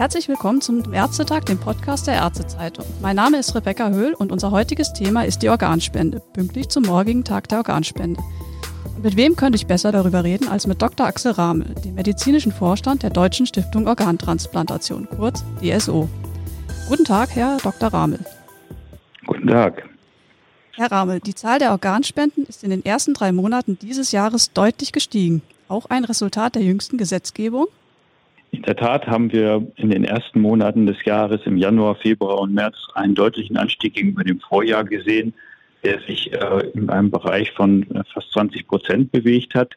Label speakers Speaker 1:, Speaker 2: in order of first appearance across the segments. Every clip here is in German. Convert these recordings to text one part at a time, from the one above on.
Speaker 1: Herzlich willkommen zum Ärztetag, dem Podcast der Ärztezeitung. Mein Name ist Rebecca Höhl und unser heutiges Thema ist die Organspende, pünktlich zum morgigen Tag der Organspende. Mit wem könnte ich besser darüber reden als mit Dr. Axel Ramel, dem medizinischen Vorstand der Deutschen Stiftung Organtransplantation, kurz DSO. Guten Tag, Herr Dr. Ramel.
Speaker 2: Guten Tag.
Speaker 1: Herr Ramel, die Zahl der Organspenden ist in den ersten drei Monaten dieses Jahres deutlich gestiegen. Auch ein Resultat der jüngsten Gesetzgebung?
Speaker 2: In der Tat haben wir in den ersten Monaten des Jahres im Januar, Februar und März einen deutlichen Anstieg gegenüber dem Vorjahr gesehen, der sich äh, in einem Bereich von äh, fast 20 Prozent bewegt hat.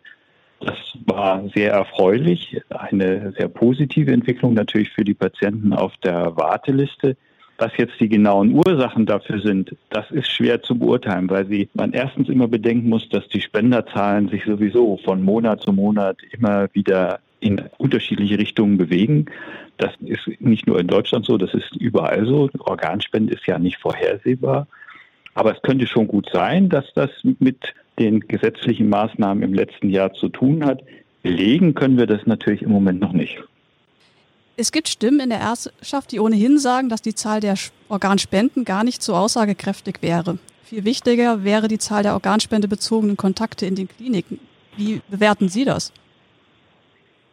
Speaker 2: Das war sehr erfreulich, eine sehr positive Entwicklung natürlich für die Patienten auf der Warteliste. Was jetzt die genauen Ursachen dafür sind, das ist schwer zu beurteilen, weil sie man erstens immer bedenken muss, dass die Spenderzahlen sich sowieso von Monat zu Monat immer wieder in unterschiedliche Richtungen bewegen. Das ist nicht nur in Deutschland so, das ist überall so. Organspende ist ja nicht vorhersehbar. Aber es könnte schon gut sein, dass das mit den gesetzlichen Maßnahmen im letzten Jahr zu tun hat. Belegen können wir das natürlich im Moment noch nicht.
Speaker 1: Es gibt Stimmen in der Ärzteschaft, die ohnehin sagen, dass die Zahl der Organspenden gar nicht so aussagekräftig wäre. Viel wichtiger wäre die Zahl der organspendebezogenen Kontakte in den Kliniken. Wie bewerten Sie das?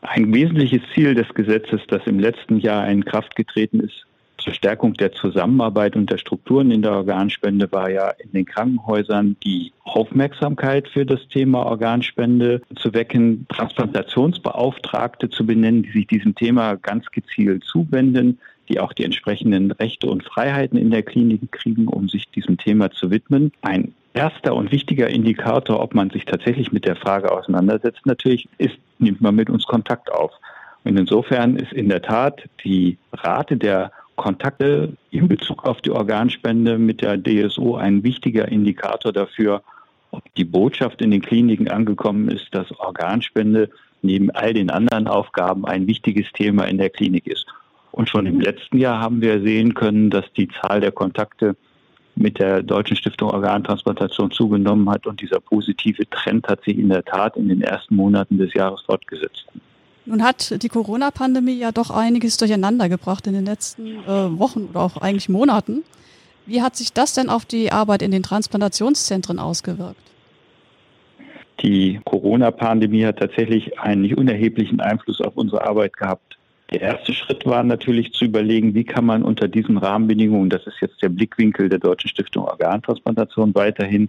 Speaker 2: Ein wesentliches Ziel des Gesetzes, das im letzten Jahr in Kraft getreten ist, zur Stärkung der Zusammenarbeit und der Strukturen in der Organspende war ja in den Krankenhäusern die Aufmerksamkeit für das Thema Organspende zu wecken, Transplantationsbeauftragte zu benennen, die sich diesem Thema ganz gezielt zuwenden, die auch die entsprechenden Rechte und Freiheiten in der Klinik kriegen, um sich diesem Thema zu widmen. Ein erster und wichtiger Indikator, ob man sich tatsächlich mit der Frage auseinandersetzt, natürlich ist, nimmt man mit uns Kontakt auf. Und insofern ist in der Tat die Rate der Kontakte in Bezug auf die Organspende mit der DSO ein wichtiger Indikator dafür, ob die Botschaft in den Kliniken angekommen ist, dass Organspende neben all den anderen Aufgaben ein wichtiges Thema in der Klinik ist. Und schon im letzten Jahr haben wir sehen können, dass die Zahl der Kontakte mit der Deutschen Stiftung Organtransplantation zugenommen hat und dieser positive Trend hat sich in der Tat in den ersten Monaten des Jahres fortgesetzt.
Speaker 1: Nun hat die Corona-Pandemie ja doch einiges durcheinander gebracht in den letzten äh, Wochen oder auch eigentlich Monaten. Wie hat sich das denn auf die Arbeit in den Transplantationszentren ausgewirkt?
Speaker 2: Die Corona-Pandemie hat tatsächlich einen nicht unerheblichen Einfluss auf unsere Arbeit gehabt. Der erste Schritt war natürlich zu überlegen, wie kann man unter diesen Rahmenbedingungen, das ist jetzt der Blickwinkel der Deutschen Stiftung Organtransplantation, weiterhin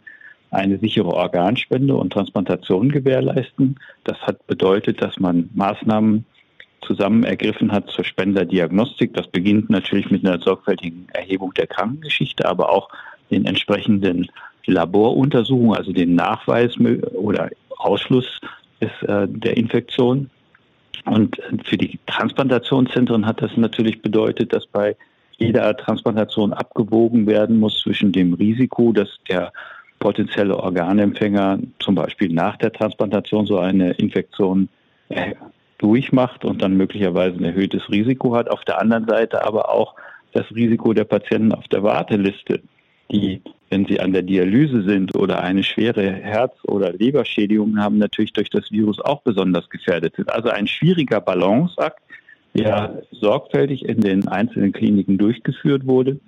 Speaker 2: eine sichere Organspende und Transplantation gewährleisten. Das hat bedeutet, dass man Maßnahmen zusammen ergriffen hat zur Spenderdiagnostik. Das beginnt natürlich mit einer sorgfältigen Erhebung der Krankengeschichte, aber auch den entsprechenden Laboruntersuchungen, also den Nachweis oder Ausschluss des, äh, der Infektion. Und für die Transplantationszentren hat das natürlich bedeutet, dass bei jeder Transplantation abgewogen werden muss zwischen dem Risiko, dass der potenzielle Organempfänger zum Beispiel nach der Transplantation so eine Infektion äh, durchmacht und dann möglicherweise ein erhöhtes Risiko hat. Auf der anderen Seite aber auch das Risiko der Patienten auf der Warteliste, die, wenn sie an der Dialyse sind oder eine schwere Herz- oder Leberschädigung haben, natürlich durch das Virus auch besonders gefährdet sind. Also ein schwieriger Balanceakt, der sorgfältig in den einzelnen Kliniken durchgeführt wurde.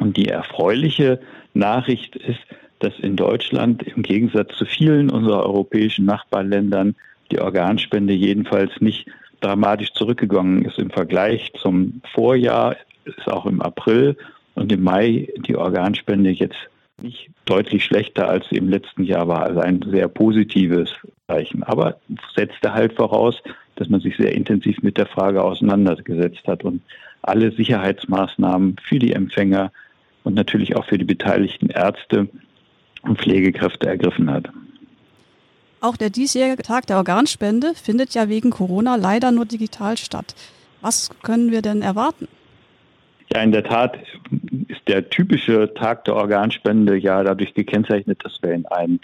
Speaker 2: Und die erfreuliche Nachricht ist, dass in Deutschland im Gegensatz zu vielen unserer europäischen Nachbarländern die Organspende jedenfalls nicht dramatisch zurückgegangen ist im Vergleich zum Vorjahr, ist auch im April und im Mai die Organspende jetzt nicht deutlich schlechter als sie im letzten Jahr war. Also ein sehr positives Zeichen. Aber setzte halt voraus, dass man sich sehr intensiv mit der Frage auseinandergesetzt hat und alle Sicherheitsmaßnahmen für die Empfänger und natürlich auch für die beteiligten Ärzte Pflegekräfte ergriffen hat.
Speaker 1: Auch der diesjährige Tag der Organspende findet ja wegen Corona leider nur digital statt. Was können wir denn erwarten?
Speaker 2: Ja, in der Tat ist der typische Tag der Organspende ja dadurch gekennzeichnet, dass wir in einen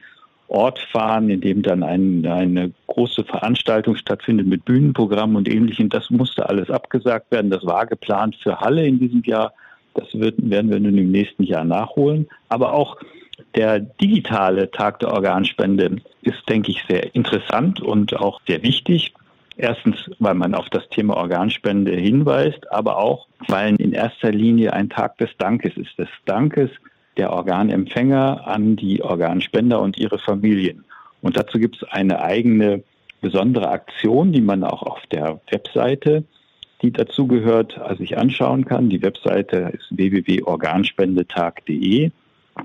Speaker 2: Ort fahren, in dem dann ein, eine große Veranstaltung stattfindet mit Bühnenprogramm und ähnlichem. Das musste alles abgesagt werden. Das war geplant für Halle in diesem Jahr. Das wird, werden wir nun im nächsten Jahr nachholen. Aber auch der digitale Tag der Organspende ist, denke ich, sehr interessant und auch sehr wichtig. Erstens, weil man auf das Thema Organspende hinweist, aber auch, weil in erster Linie ein Tag des Dankes ist, des Dankes der Organempfänger an die Organspender und ihre Familien. Und dazu gibt es eine eigene besondere Aktion, die man auch auf der Webseite, die dazugehört, sich anschauen kann. Die Webseite ist www.organspendetag.de.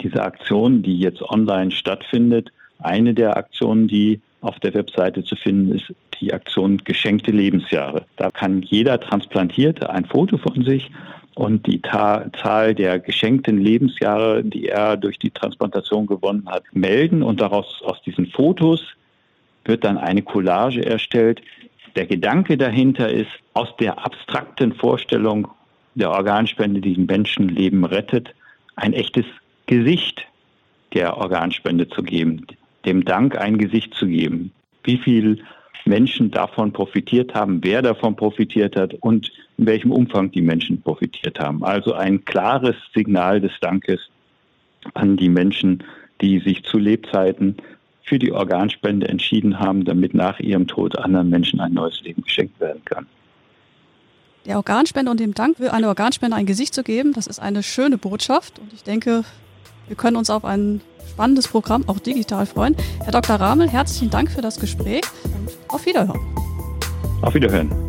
Speaker 2: Diese Aktion, die jetzt online stattfindet, eine der Aktionen, die auf der Webseite zu finden ist, die Aktion Geschenkte Lebensjahre. Da kann jeder Transplantierte ein Foto von sich und die Ta Zahl der geschenkten Lebensjahre, die er durch die Transplantation gewonnen hat, melden und daraus aus diesen Fotos wird dann eine Collage erstellt. Der Gedanke dahinter ist, aus der abstrakten Vorstellung der Organspende, die ein Menschenleben rettet, ein echtes Gesicht der Organspende zu geben, dem Dank ein Gesicht zu geben. Wie viel Menschen davon profitiert haben, wer davon profitiert hat und in welchem Umfang die Menschen profitiert haben. Also ein klares Signal des Dankes an die Menschen, die sich zu Lebzeiten für die Organspende entschieden haben, damit nach ihrem Tod anderen Menschen ein neues Leben geschenkt werden kann.
Speaker 1: Der Organspende und dem Dank, eine Organspende ein Gesicht zu geben, das ist eine schöne Botschaft und ich denke, wir können uns auf ein spannendes Programm auch digital freuen. Herr Dr. Ramel, herzlichen Dank für das Gespräch und auf Wiederhören.
Speaker 2: Auf Wiederhören.